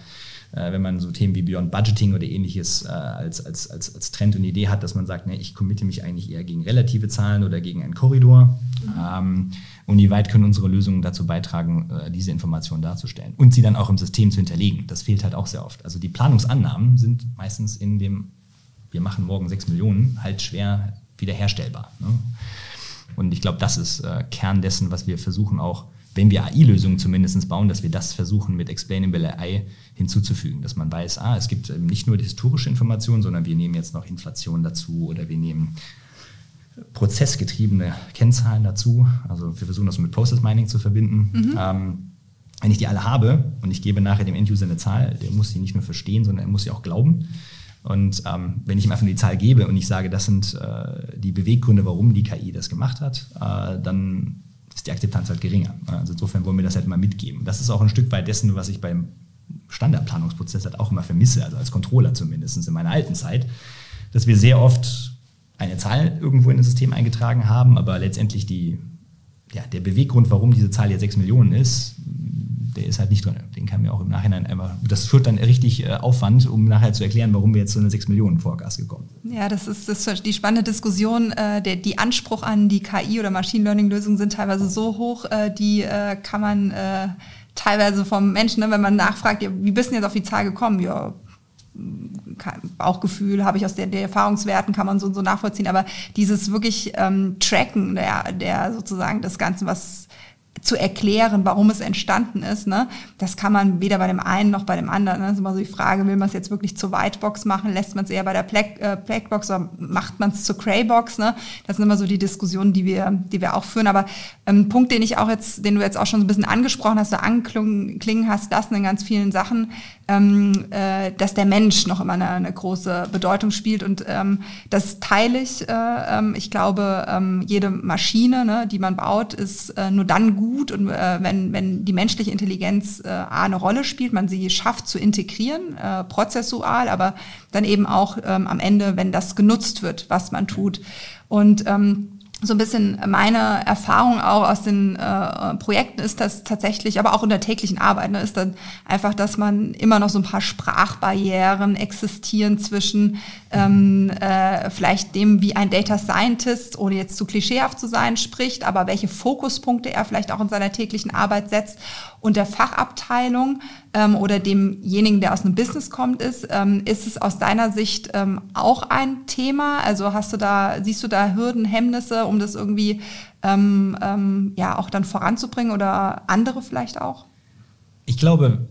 äh, wenn man so Themen wie Beyond Budgeting oder ähnliches äh, als, als, als, als Trend und Idee hat, dass man sagt, ne, ich committe mich eigentlich eher gegen relative Zahlen oder gegen einen Korridor? Mhm. Ähm, und wie weit können unsere Lösungen dazu beitragen, äh, diese Informationen darzustellen und sie dann auch im System zu hinterlegen? Das fehlt halt auch sehr oft. Also die Planungsannahmen sind meistens in dem, wir machen morgen sechs Millionen, halt schwer wiederherstellbar. Ne? Und ich glaube, das ist äh, Kern dessen, was wir versuchen auch, wenn wir AI-Lösungen zumindest bauen, dass wir das versuchen mit Explainable AI hinzuzufügen, dass man weiß, ah, es gibt nicht nur die historische Information, sondern wir nehmen jetzt noch Inflation dazu oder wir nehmen prozessgetriebene Kennzahlen dazu. Also wir versuchen das mit Process Mining zu verbinden. Mhm. Ähm, wenn ich die alle habe und ich gebe nachher dem Enduser eine Zahl, der muss sie nicht nur verstehen, sondern er muss sie auch glauben. Und ähm, wenn ich ihm einfach die Zahl gebe und ich sage, das sind äh, die Beweggründe, warum die KI das gemacht hat, äh, dann ist die Akzeptanz halt geringer. Also insofern wollen wir das halt immer mitgeben. Das ist auch ein Stück weit dessen, was ich beim Standardplanungsprozess halt auch immer vermisse, also als Controller zumindest in meiner alten Zeit, dass wir sehr oft eine Zahl irgendwo in das System eingetragen haben, aber letztendlich die, ja, der Beweggrund, warum diese Zahl jetzt 6 Millionen ist, der ist halt nicht drin. Den kann mir auch im Nachhinein einfach, das führt dann richtig äh, Aufwand, um nachher zu erklären, warum wir jetzt zu einer 6 Millionen Forecast gekommen sind. Ja, das ist, das ist die spannende Diskussion. Äh, der, die Anspruch an die KI oder Machine Learning Lösungen sind teilweise so hoch, äh, die äh, kann man äh, teilweise vom Menschen, ne, wenn man nachfragt, ja, wie bist du jetzt auf die Zahl gekommen? Ja, Bauchgefühl, habe ich aus den Erfahrungswerten, kann man so und so nachvollziehen, aber dieses wirklich ähm, Tracken der, der sozusagen das Ganze, was zu erklären, warum es entstanden ist. Ne? Das kann man weder bei dem einen noch bei dem anderen. Ne? Das ist immer so die Frage, will man es jetzt wirklich zur Whitebox machen? Lässt man es eher bei der Black, äh, Blackbox oder macht man es zur Greybox? Ne? Das sind immer so die Diskussionen, die wir, die wir auch führen. Aber ein ähm, Punkt, den ich auch jetzt, den du jetzt auch schon so ein bisschen angesprochen hast, oder anklingen hast lassen in ganz vielen Sachen, ähm, äh, dass der Mensch noch immer eine, eine große Bedeutung spielt. Und ähm, das teile ich. Äh, ähm, ich glaube, ähm, jede Maschine, ne, die man baut, ist äh, nur dann gut, und, äh, wenn, wenn die menschliche Intelligenz äh, eine Rolle spielt, man sie schafft zu integrieren, äh, prozessual, aber dann eben auch ähm, am Ende, wenn das genutzt wird, was man tut. Und ähm, so ein bisschen meine Erfahrung auch aus den äh, Projekten ist das tatsächlich, aber auch in der täglichen Arbeit, ne, ist dann einfach, dass man immer noch so ein paar Sprachbarrieren existieren zwischen ähm, äh, vielleicht dem, wie ein Data Scientist, ohne jetzt zu klischeehaft zu sein, spricht, aber welche Fokuspunkte er vielleicht auch in seiner täglichen Arbeit setzt und der Fachabteilung ähm, oder demjenigen, der aus einem Business kommt, ist. Ähm, ist es aus deiner Sicht ähm, auch ein Thema? Also hast du da, siehst du da Hürden, Hemmnisse, um das irgendwie ähm, ähm, ja auch dann voranzubringen oder andere vielleicht auch? Ich glaube,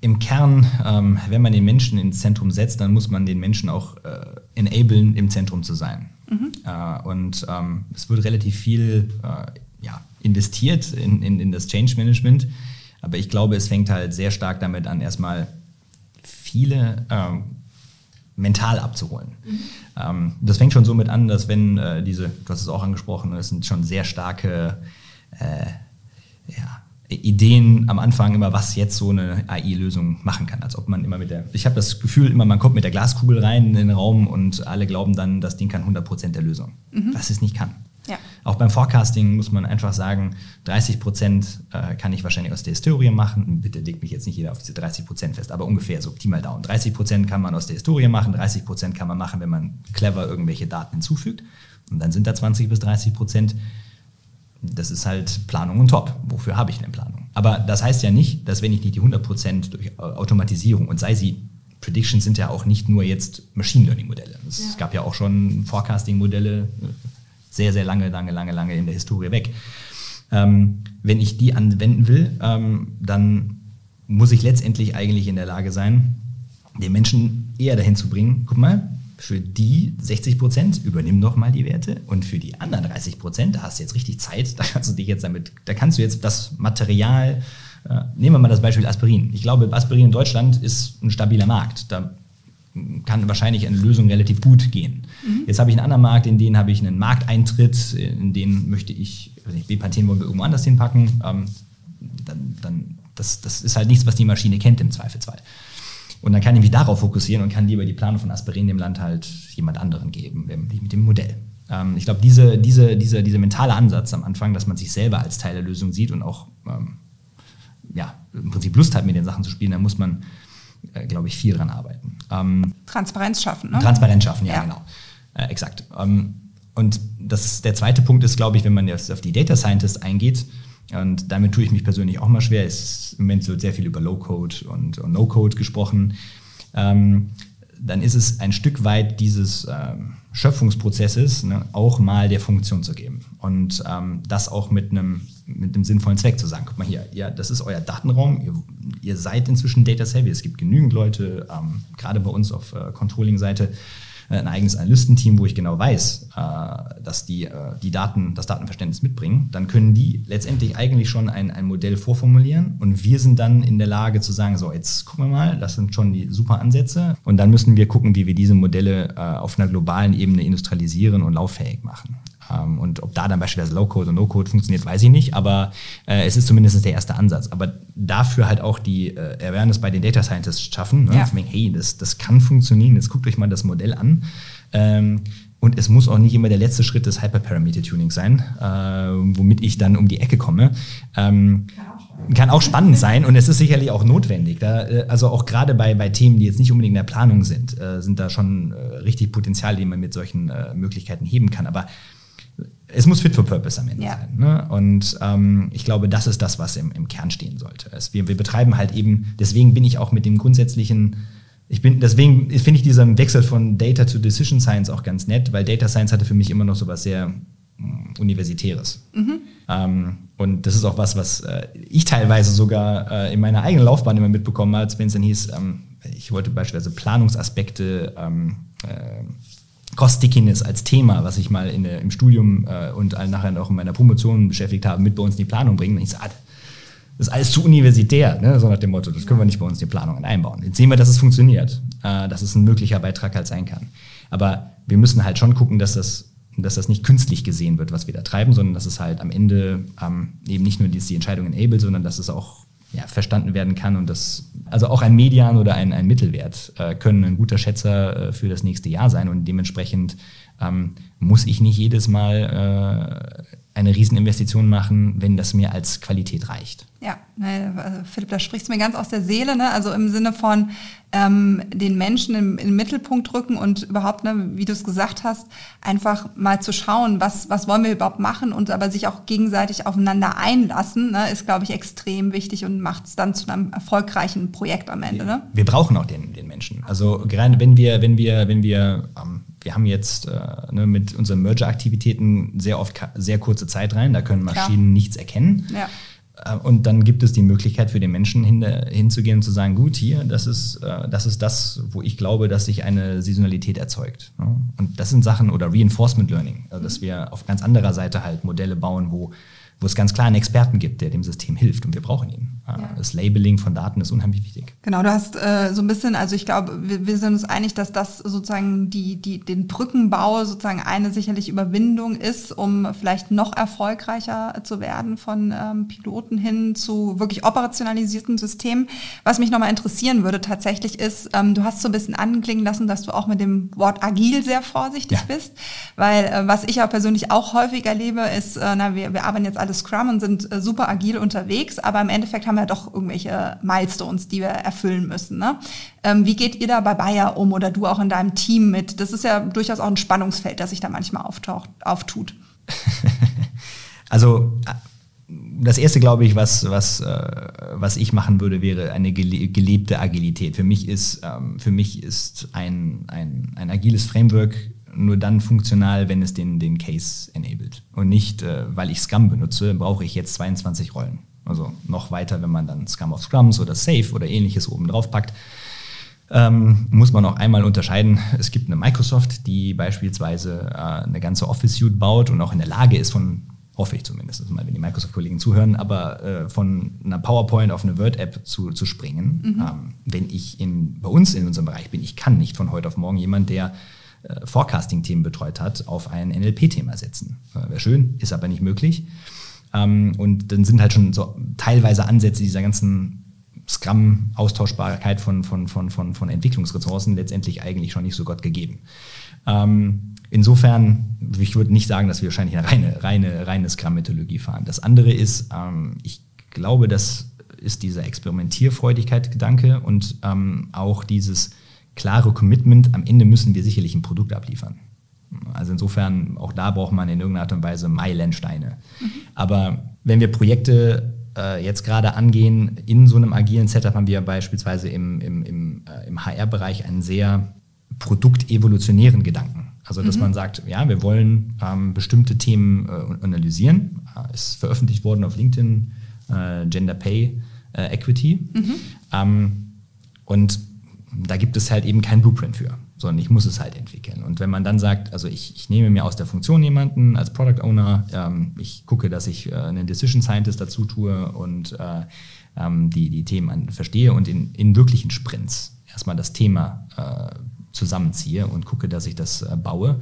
im Kern, ähm, wenn man den Menschen ins Zentrum setzt, dann muss man den Menschen auch äh, enablen, im Zentrum zu sein. Mhm. Äh, und ähm, es wird relativ viel äh, ja, investiert in, in, in das Change Management, aber ich glaube, es fängt halt sehr stark damit an, erstmal viele ähm, mental abzuholen. Mhm. Ähm, das fängt schon so mit an, dass wenn äh, diese, du hast es auch angesprochen, es sind schon sehr starke äh, ja, Ideen am Anfang immer, was jetzt so eine AI-Lösung machen kann. Als ob man immer mit der, ich habe das Gefühl, immer man kommt mit der Glaskugel rein in den Raum und alle glauben dann, das Ding kann 100% der Lösung. Mhm. Was es nicht kann. Auch beim Forecasting muss man einfach sagen, 30% äh, kann ich wahrscheinlich aus der Historie machen. Bitte legt mich jetzt nicht jeder auf diese 30% fest, aber ungefähr so Pi mal Daumen. 30% kann man aus der Historie machen, 30% kann man machen, wenn man clever irgendwelche Daten hinzufügt. Und dann sind da 20 bis 30% das ist halt Planung und Top. Wofür habe ich denn Planung? Aber das heißt ja nicht, dass wenn ich nicht die 100% durch Automatisierung und sei sie Predictions sind ja auch nicht nur jetzt Machine Learning Modelle. Es ja. gab ja auch schon Forecasting Modelle sehr, sehr lange, lange, lange, lange in der Historie weg. Ähm, wenn ich die anwenden will, ähm, dann muss ich letztendlich eigentlich in der Lage sein, den Menschen eher dahin zu bringen, guck mal, für die 60 Prozent übernimm doch mal die Werte und für die anderen 30 Prozent, da hast du jetzt richtig Zeit, da kannst du dich jetzt damit, da kannst du jetzt das Material, äh, nehmen wir mal das Beispiel Aspirin. Ich glaube, Aspirin in Deutschland ist ein stabiler Markt. Da kann wahrscheinlich eine Lösung relativ gut gehen. Mhm. Jetzt habe ich einen anderen Markt, in den habe ich einen Markteintritt, in den möchte ich, Bepanthen wollen wir irgendwo anders hinpacken. Ähm, dann, dann, das, das ist halt nichts, was die Maschine kennt im Zweifelsfall. Und dann kann ich mich darauf fokussieren und kann lieber die Planung von Aspirin dem Land halt jemand anderen geben, mit dem Modell. Ähm, ich glaube, diese, diese, diese, dieser mentale Ansatz am Anfang, dass man sich selber als Teil der Lösung sieht und auch ähm, ja, im Prinzip Lust hat, mit den Sachen zu spielen, da muss man, äh, glaube ich, viel dran arbeiten. Ähm, Transparenz schaffen, ne? Transparenz schaffen, ja, ja. genau. Äh, exakt. Ähm, und das, der zweite Punkt ist, glaube ich, wenn man jetzt auf die Data Scientist eingeht, und damit tue ich mich persönlich auch mal schwer. Es, Im Moment wird sehr viel über Low-Code und, und No-Code gesprochen. Ähm, dann ist es ein Stück weit dieses ähm, Schöpfungsprozesses ne, auch mal der Funktion zu geben. Und ähm, das auch mit einem, mit einem sinnvollen Zweck zu sagen. Guck mal hier, ja, das ist euer Datenraum. Ihr, ihr seid inzwischen Data Savvy. Es gibt genügend Leute, ähm, gerade bei uns auf äh, Controlling-Seite, ein eigenes Analystenteam, wo ich genau weiß, äh, dass die äh, die Daten, das Datenverständnis mitbringen, dann können die letztendlich eigentlich schon ein, ein Modell vorformulieren und wir sind dann in der Lage zu sagen, so jetzt gucken wir mal, das sind schon die super Ansätze und dann müssen wir gucken, wie wir diese Modelle äh, auf einer globalen Ebene industrialisieren und lauffähig machen. Ähm, und ob da dann beispielsweise Low-Code und No-Code funktioniert, weiß ich nicht, aber äh, es ist zumindest der erste Ansatz. Aber dafür halt auch die äh, Awareness bei den Data Scientists schaffen. Ne? Ja. hey, das, das kann funktionieren, jetzt guckt euch mal das Modell an. Ähm, und es muss auch nicht immer der letzte Schritt des Hyperparameter-Tuning sein, äh, womit ich dann um die Ecke komme. Ähm, kann auch spannend sein und es ist sicherlich auch notwendig. Da, äh, also auch gerade bei, bei Themen, die jetzt nicht unbedingt in der Planung sind, äh, sind da schon äh, richtig Potenzial, die man mit solchen äh, Möglichkeiten heben kann. Aber es muss fit for purpose am Ende ja. sein. Ne? Und ähm, ich glaube, das ist das, was im, im Kern stehen sollte. Es, wir, wir betreiben halt eben, deswegen bin ich auch mit dem grundsätzlichen, ich bin, deswegen finde ich diesen Wechsel von Data to Decision Science auch ganz nett, weil Data Science hatte für mich immer noch so was sehr mm, Universitäres. Mhm. Ähm, und das ist auch was, was äh, ich teilweise sogar äh, in meiner eigenen Laufbahn immer mitbekommen habe, wenn es dann hieß, ähm, ich wollte beispielsweise Planungsaspekte ähm, äh, Cost Stickiness als Thema, was ich mal in im Studium äh, und nachher auch in meiner Promotion beschäftigt habe, mit bei uns in die Planung bringen. Und ich sage, das ist alles zu universitär, ne? so nach dem Motto, das können wir nicht bei uns in die Planungen einbauen. Jetzt sehen wir, dass es funktioniert, äh, dass es ein möglicher Beitrag halt sein kann. Aber wir müssen halt schon gucken, dass das, dass das nicht künstlich gesehen wird, was wir da treiben, sondern dass es halt am Ende ähm, eben nicht nur die, die Entscheidung enable, sondern dass es auch ja, verstanden werden kann und das, also auch ein Median oder ein, ein Mittelwert äh, können ein guter Schätzer äh, für das nächste Jahr sein und dementsprechend ähm, muss ich nicht jedes Mal äh, eine Rieseninvestition machen, wenn das mir als Qualität reicht. Ja, ne, also Philipp, da sprichst du mir ganz aus der Seele, ne? also im Sinne von ähm, den Menschen im, im Mittelpunkt rücken und überhaupt, ne, wie du es gesagt hast, einfach mal zu schauen, was, was wollen wir überhaupt machen und aber sich auch gegenseitig aufeinander einlassen, ne, ist, glaube ich, extrem wichtig und macht es dann zu einem erfolgreichen Projekt am Ende. Ne? Wir brauchen auch den, den Menschen. Also gerade wenn wir, wenn wir, wenn wir ähm, wir haben jetzt äh, ne, mit unseren Merger-Aktivitäten sehr oft sehr kurze Zeit rein, da können Maschinen Klar. nichts erkennen. Ja. Äh, und dann gibt es die Möglichkeit für den Menschen hin, hinzugehen und zu sagen, gut, hier, das ist, äh, das ist das, wo ich glaube, dass sich eine Saisonalität erzeugt. Ne? Und das sind Sachen, oder Reinforcement Learning, also dass wir auf ganz anderer Seite halt Modelle bauen, wo wo es ganz klar einen Experten gibt, der dem System hilft und wir brauchen ihn. Ja. Das Labeling von Daten ist unheimlich wichtig. Genau, du hast äh, so ein bisschen, also ich glaube, wir, wir, sind uns einig, dass das sozusagen die, die, den Brückenbau sozusagen eine sicherlich Überwindung ist, um vielleicht noch erfolgreicher zu werden von ähm, Piloten hin zu wirklich operationalisierten Systemen. Was mich nochmal interessieren würde tatsächlich ist, ähm, du hast so ein bisschen anklingen lassen, dass du auch mit dem Wort agil sehr vorsichtig ja. bist, weil äh, was ich ja persönlich auch häufig erlebe, ist, äh, na, wir, wir arbeiten jetzt alle Scrum und sind äh, super agil unterwegs, aber im Endeffekt haben wir doch irgendwelche Milestones, die wir erfüllen müssen. Ne? Ähm, wie geht ihr da bei Bayer um oder du auch in deinem Team mit? Das ist ja durchaus auch ein Spannungsfeld, das sich da manchmal auftaucht, auftut. also das erste, glaube ich, was, was, äh, was ich machen würde, wäre eine gelebte Agilität. Für mich ist, ähm, für mich ist ein, ein, ein agiles Framework nur dann funktional, wenn es den, den Case enabled. Und nicht, äh, weil ich Scrum benutze, brauche ich jetzt 22 Rollen. Also noch weiter, wenn man dann Scrum of Scrums oder Safe oder ähnliches oben drauf packt, ähm, muss man noch einmal unterscheiden. Es gibt eine Microsoft, die beispielsweise äh, eine ganze Office-Suite baut und auch in der Lage ist, von, hoffe ich zumindest, mal, wenn die Microsoft-Kollegen zuhören, aber äh, von einer PowerPoint auf eine Word-App zu, zu springen. Mhm. Ähm, wenn ich in, bei uns in unserem Bereich bin, ich kann nicht von heute auf morgen jemand, der äh, Forecasting-Themen betreut hat, auf ein NLP-Thema setzen. Äh, Wäre schön, ist aber nicht möglich. Ähm, und dann sind halt schon so teilweise Ansätze dieser ganzen Scrum-Austauschbarkeit von, von, von, von, von Entwicklungsressourcen letztendlich eigentlich schon nicht so Gott gegeben. Ähm, insofern, ich würde nicht sagen, dass wir wahrscheinlich eine reine, reine, reine Scrum-Methodologie fahren. Das andere ist, ähm, ich glaube, das ist dieser Experimentierfreudigkeit-Gedanke und ähm, auch dieses klare Commitment, am Ende müssen wir sicherlich ein Produkt abliefern. Also insofern, auch da braucht man in irgendeiner Art und Weise Meilensteine. Mhm. Aber wenn wir Projekte äh, jetzt gerade angehen, in so einem agilen Setup haben wir beispielsweise im, im, im, äh, im HR-Bereich einen sehr produktevolutionären Gedanken. Also dass mhm. man sagt, ja, wir wollen ähm, bestimmte Themen äh, analysieren. Äh, ist veröffentlicht worden auf LinkedIn, äh, Gender Pay äh, Equity. Mhm. Ähm, und da gibt es halt eben kein Blueprint für, sondern ich muss es halt entwickeln. Und wenn man dann sagt, also ich, ich nehme mir aus der Funktion jemanden als Product Owner, ähm, ich gucke, dass ich äh, einen Decision Scientist dazu tue und äh, ähm, die, die Themen an, verstehe und in, in wirklichen Sprints erstmal das Thema äh, zusammenziehe und gucke, dass ich das äh, baue.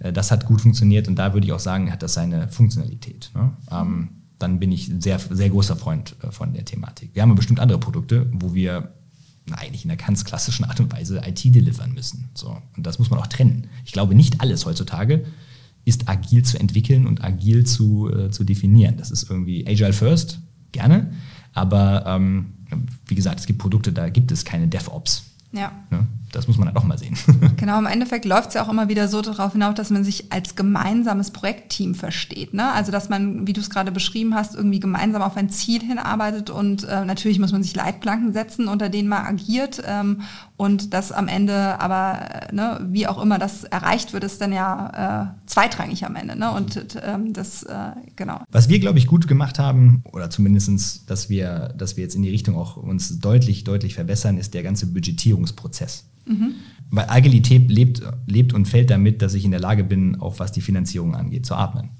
Äh, das hat gut funktioniert und da würde ich auch sagen, hat das seine Funktionalität. Ne? Ähm, dann bin ich sehr, sehr großer Freund äh, von der Thematik. Wir haben bestimmt andere Produkte, wo wir eigentlich in einer ganz klassischen Art und Weise IT delivern müssen. So. Und das muss man auch trennen. Ich glaube, nicht alles heutzutage ist agil zu entwickeln und agil zu, äh, zu definieren. Das ist irgendwie Agile First, gerne. Aber ähm, wie gesagt, es gibt Produkte, da gibt es keine DevOps. Ja. Ne? Das muss man halt auch mal sehen. Genau, im Endeffekt läuft es ja auch immer wieder so darauf hinaus, dass man sich als gemeinsames Projektteam versteht. Ne? Also dass man, wie du es gerade beschrieben hast, irgendwie gemeinsam auf ein Ziel hinarbeitet und äh, natürlich muss man sich Leitplanken setzen, unter denen man agiert ähm, und das am Ende aber, äh, ne, wie auch immer das erreicht wird, ist dann ja äh, zweitrangig am Ende. Ne? Und ähm, das, äh, genau. Was wir, glaube ich, gut gemacht haben, oder zumindestens, dass wir, dass wir jetzt in die Richtung auch uns deutlich, deutlich verbessern, ist der ganze Budgetierungsprozess. Mhm. Weil Agilität lebt, lebt und fällt damit, dass ich in der Lage bin, auch was die Finanzierung angeht, zu atmen.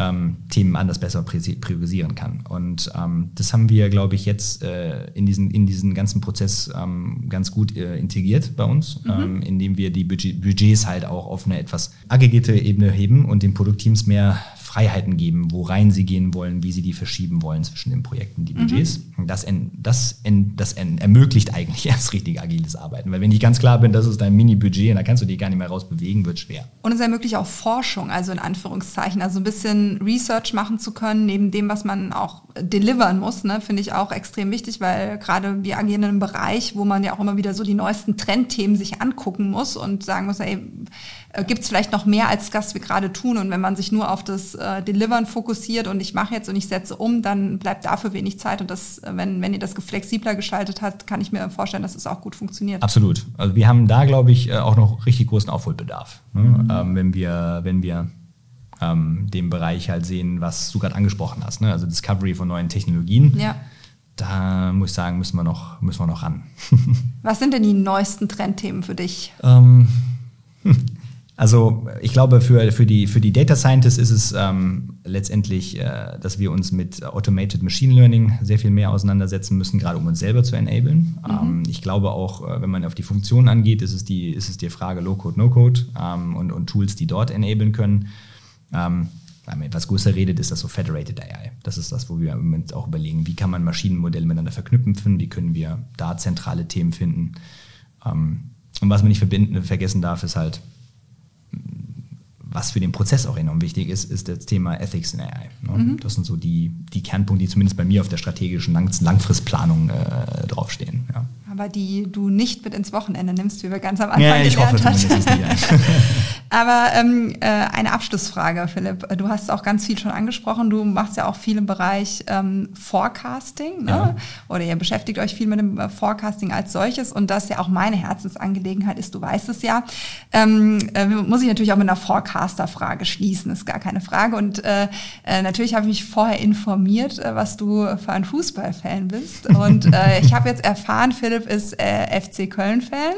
Ähm, Themen anders besser priorisieren kann. Und ähm, das haben wir, glaube ich, jetzt äh, in, diesen, in diesen ganzen Prozess ähm, ganz gut äh, integriert bei uns, mhm. Ähm, indem wir die Budget, Budgets halt auch auf eine etwas aggregierte Ebene heben und den Produktteams mehr Freiheiten geben, worein sie gehen wollen, wie sie die verschieben wollen zwischen den Projekten, die Budgets. Mhm. Das, en, das, en, das en, ermöglicht eigentlich erst richtig agiles Arbeiten. Weil wenn ich ganz klar bin, das ist dein Mini-Budget und da kannst du dich gar nicht mehr rausbewegen, wird schwer. Und es ermöglicht auch Forschung, also in Anführungszeichen, also ein bisschen Research machen zu können, neben dem, was man auch delivern muss, ne, finde ich auch extrem wichtig, weil gerade wir agieren in einem Bereich, wo man ja auch immer wieder so die neuesten Trendthemen sich angucken muss und sagen muss, ey, äh, gibt es vielleicht noch mehr als das wir gerade tun. Und wenn man sich nur auf das äh, Delivern fokussiert und ich mache jetzt und ich setze um, dann bleibt dafür wenig Zeit. Und das, äh, wenn, wenn ihr das flexibler gestaltet habt, kann ich mir vorstellen, dass es auch gut funktioniert. Absolut. Also wir haben da, glaube ich, äh, auch noch richtig großen Aufholbedarf. Ne? Mhm. Ähm, wenn wir, wenn wir ähm, den Bereich halt sehen, was du gerade angesprochen hast, ne? also Discovery von neuen Technologien. Ja. Da muss ich sagen, müssen wir noch, müssen wir noch ran. was sind denn die neuesten Trendthemen für dich? Ähm, Also ich glaube, für, für, die, für die Data Scientists ist es ähm, letztendlich, äh, dass wir uns mit Automated Machine Learning sehr viel mehr auseinandersetzen müssen, gerade um uns selber zu enablen. Mhm. Ähm, ich glaube auch, äh, wenn man auf die Funktionen angeht, ist es die, ist es die Frage Low-Code, No-Code ähm, und, und Tools, die dort enablen können. Ähm, wenn man etwas größer redet, ist das so Federated AI. Das ist das, wo wir im Moment auch überlegen, wie kann man Maschinenmodelle miteinander verknüpfen, wie können wir da zentrale Themen finden. Ähm, und was man nicht verbinden, vergessen darf, ist halt, was für den Prozess auch enorm wichtig ist, ist das Thema Ethics in AI. Ne? Mhm. Das sind so die, die Kernpunkte, die zumindest bei mir auf der strategischen Lang Langfristplanung äh, draufstehen. Ja. Aber die du nicht mit ins Wochenende nimmst, wie wir ganz am Anfang ja, ich hoffe zumindest nicht. Aber ähm, äh, eine Abschlussfrage, Philipp. Du hast auch ganz viel schon angesprochen. Du machst ja auch viel im Bereich ähm, Forecasting. Ne? Ja. Oder ihr beschäftigt euch viel mit dem äh, Forecasting als solches. Und das ja auch meine Herzensangelegenheit ist, du weißt es ja. Ähm, äh, muss ich natürlich auch mit einer Forecaster-Frage schließen, ist gar keine Frage. Und äh, äh, natürlich habe ich mich vorher informiert, äh, was du für ein Fußballfan bist. Und äh, ich habe jetzt erfahren, Philipp ist äh, FC Köln-Fan.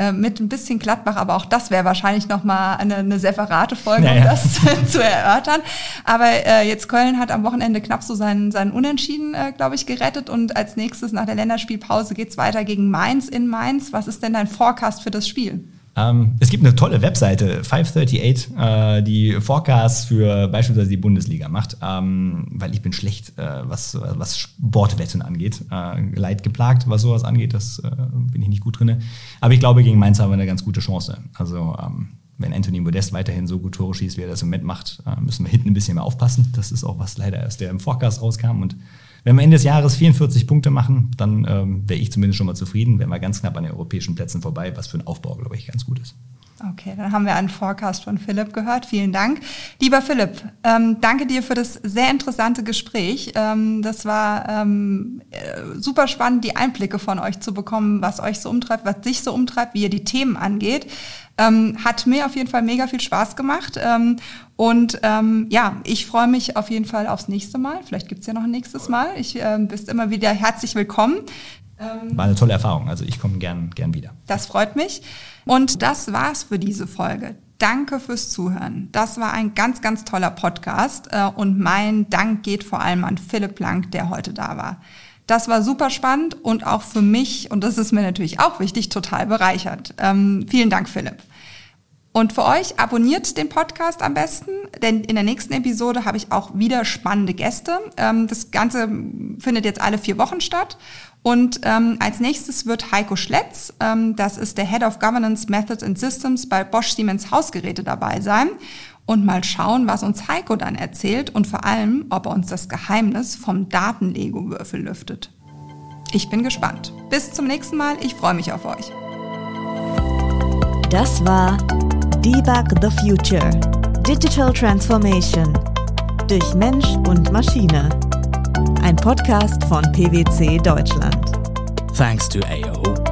Äh, mit ein bisschen Gladbach, aber auch das wäre wahrscheinlich nochmal eine, eine separate Folge, ja, um das zu erörtern. Aber äh, jetzt Köln hat am Wochenende knapp so seinen, seinen Unentschieden, äh, glaube ich, gerettet und als nächstes nach der Länderspielpause geht's weiter gegen Mainz in Mainz. Was ist denn dein Forecast für das Spiel? Ähm, es gibt eine tolle Webseite, 538, äh, die Forecasts für beispielsweise die Bundesliga macht, ähm, weil ich bin schlecht, äh, was, was Sportwetten angeht. Äh, Leid geplagt, was sowas angeht, das äh, bin ich nicht gut drin. Aber ich glaube, gegen Mainz haben wir eine ganz gute Chance. Also ähm, wenn Anthony Modest weiterhin so gut Tore schießt, wie er das im Moment macht, äh, müssen wir hinten ein bisschen mehr aufpassen. Das ist auch was leider erst der im Forecast rauskam und wenn wir Ende des Jahres 44 Punkte machen, dann ähm, wäre ich zumindest schon mal zufrieden. Wären wir ganz knapp an den europäischen Plätzen vorbei, was für ein Aufbau, glaube ich, ganz gut ist. Okay, dann haben wir einen Forecast von Philipp gehört. Vielen Dank. Lieber Philipp, ähm, danke dir für das sehr interessante Gespräch. Ähm, das war ähm, äh, super spannend, die Einblicke von euch zu bekommen, was euch so umtreibt, was dich so umtreibt, wie ihr die Themen angeht. Ähm, hat mir auf jeden Fall mega viel Spaß gemacht. Ähm, und ähm, ja, ich freue mich auf jeden Fall aufs nächste Mal. Vielleicht gibt's ja noch ein nächstes Mal. Ich ähm, bist immer wieder herzlich willkommen. Ähm, War eine tolle Erfahrung. Also ich komme gern, gern wieder. Das freut mich. Und das war's für diese Folge. Danke fürs Zuhören. Das war ein ganz, ganz toller Podcast. Äh, und mein Dank geht vor allem an Philipp Blank, der heute da war. Das war super spannend und auch für mich, und das ist mir natürlich auch wichtig, total bereichert. Ähm, vielen Dank, Philipp. Und für euch abonniert den Podcast am besten, denn in der nächsten Episode habe ich auch wieder spannende Gäste. Ähm, das Ganze findet jetzt alle vier Wochen statt Und ähm, als nächstes wird Heiko Schletz, ähm, das ist der Head of Governance Methods and Systems bei Bosch Siemens Hausgeräte dabei sein und mal schauen, was uns Heiko dann erzählt und vor allem, ob er uns das Geheimnis vom Daten-Lego-Würfel lüftet. Ich bin gespannt. Bis zum nächsten Mal. Ich freue mich auf euch. Das war Debug the Future. Digital Transformation. Durch Mensch und Maschine. Ein Podcast von PwC Deutschland. Thanks to AO.